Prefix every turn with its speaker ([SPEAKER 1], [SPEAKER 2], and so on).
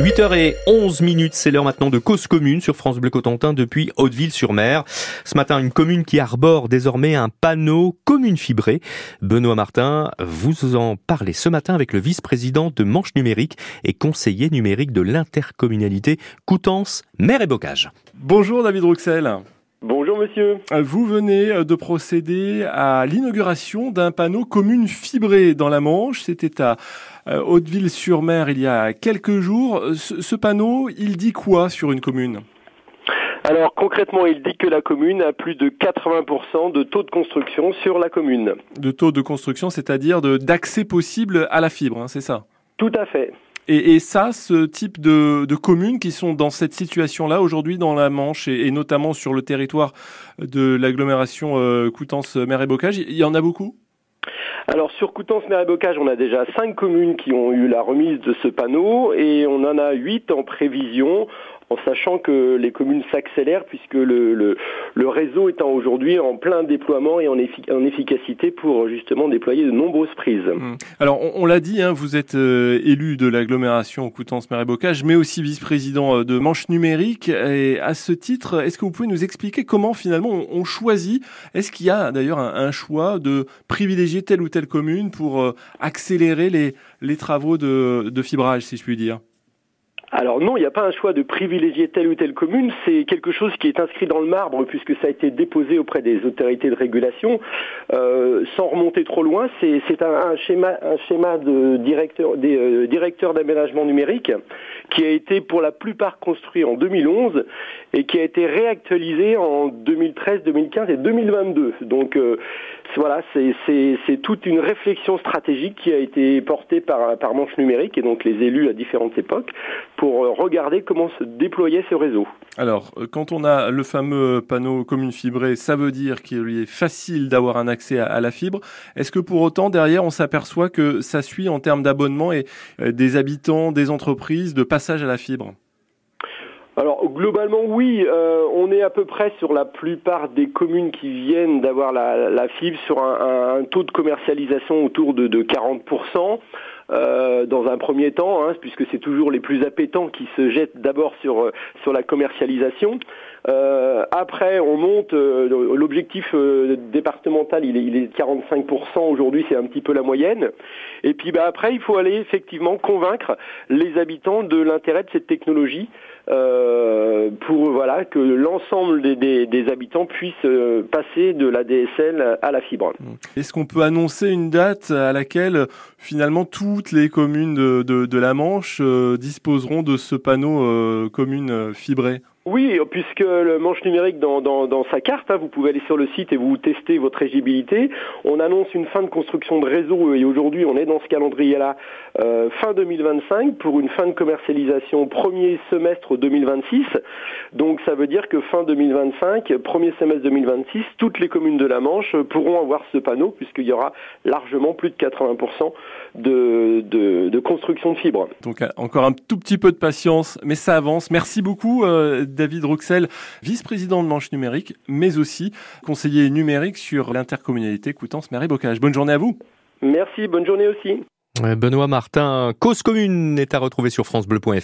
[SPEAKER 1] 8h11 minutes, c'est l'heure maintenant de cause commune sur France Bleu Cotentin depuis Hauteville-sur-Mer. Ce matin, une commune qui arbore désormais un panneau commune fibré. Benoît Martin, vous en parlez ce matin avec le vice-président de Manche Numérique et conseiller numérique de l'intercommunalité Coutances, Mer et Bocage.
[SPEAKER 2] Bonjour David Rouxel.
[SPEAKER 3] Monsieur.
[SPEAKER 2] Vous venez de procéder à l'inauguration d'un panneau commune fibré dans la Manche. C'était à euh, Hauteville-sur-Mer il y a quelques jours. Ce, panneau, il dit quoi sur une commune?
[SPEAKER 3] Alors concrètement, il dit que la commune a plus de 80% de taux de construction sur la commune.
[SPEAKER 2] De taux de construction, c'est-à-dire d'accès possible à la fibre, hein, c'est ça?
[SPEAKER 3] Tout à fait.
[SPEAKER 2] Et, ça, ce type de, communes qui sont dans cette situation-là aujourd'hui dans la Manche et, notamment sur le territoire de l'agglomération euh, Coutances-Mer et Bocage, il y en a beaucoup?
[SPEAKER 3] Alors sur Coutances, Mer et Bocage, on a déjà cinq communes qui ont eu la remise de ce panneau et on en a huit en prévision en sachant que les communes s'accélèrent puisque le, le, réseau étant aujourd'hui en plein déploiement et en, en, efficacité pour justement déployer de nombreuses prises. Mmh.
[SPEAKER 2] Alors on, l'a dit, hein, vous êtes euh, élu de l'agglomération Coutances-Mer et Bocage, mais aussi vice-président euh, de Manche Numérique. Et à ce titre, est-ce que vous pouvez nous expliquer comment finalement on, choisit? Est-ce qu'il y a d'ailleurs un, choix de privilégier telle ou telle commune pour euh, accélérer les, les travaux de, de fibrage, si je puis dire?
[SPEAKER 3] Alors non, il n'y a pas un choix de privilégier telle ou telle commune, c'est quelque chose qui est inscrit dans le marbre puisque ça a été déposé auprès des autorités de régulation. Euh, sans remonter trop loin, c'est un, schéma, de directeur, des euh, directeurs d'aménagement numérique qui a été pour la plupart construit en 2011 et qui a été réactualisé en 2013, 2015 et 2022. Donc euh, voilà, c'est toute une réflexion stratégique qui a été portée par, par Manche Numérique et donc les élus à différentes époques pour regarder comment se déployait ce réseau.
[SPEAKER 2] Alors, quand on a le fameux panneau commune fibré, ça veut dire qu'il est facile d'avoir un accès à, la fibre. Est-ce que pour autant, derrière, on s'aperçoit que ça suit en termes d'abonnement et des habitants, des entreprises, de passage à la fibre?
[SPEAKER 3] Alors globalement oui, euh, on est à peu près sur la plupart des communes qui viennent d'avoir la, fibre sur un, taux de commercialisation autour de, 40%. Euh, dans un premier temps, hein, puisque c'est toujours les plus appétants qui se jettent d'abord sur, euh, sur la commercialisation. après, on monte, l'objectif départemental, il est, il est 45%, aujourd'hui c'est un petit peu la moyenne. Et puis bah, après, il faut aller effectivement convaincre les habitants de l'intérêt de cette technologie. Euh, pour voilà que l'ensemble des, habitants puissent euh, passer de la DSL à la fibre.
[SPEAKER 2] Est-ce qu'on peut annoncer une date à laquelle finalement toutes les communes de, la Manche euh, disposeront de ce panneau commune fibré?
[SPEAKER 3] Oui, puisque le manche numérique dans, sa carte, hein, vous pouvez aller sur le site et vous testez votre éligibilité. On annonce une fin de construction de réseau et aujourd'hui on est dans ce calendrier-là euh, fin 2025 pour une fin de commercialisation premier semestre 2026. Donc ça veut dire que fin 2025, premier semestre 2026, toutes les communes de la Manche pourront avoir ce panneau puisqu'il y aura largement plus de 80% de, de, construction de fibres.
[SPEAKER 2] Donc encore un tout petit peu de patience, mais ça avance. Merci beaucoup. Euh, David Roxel, vice-président de Manche Numérique, mais aussi conseiller numérique sur l'intercommunalité Coutances-Mer et Bocage. Bonne journée à vous.
[SPEAKER 3] Merci, bonne journée aussi.
[SPEAKER 1] Benoît Martin, cause commune est à retrouver sur francebleu.fr.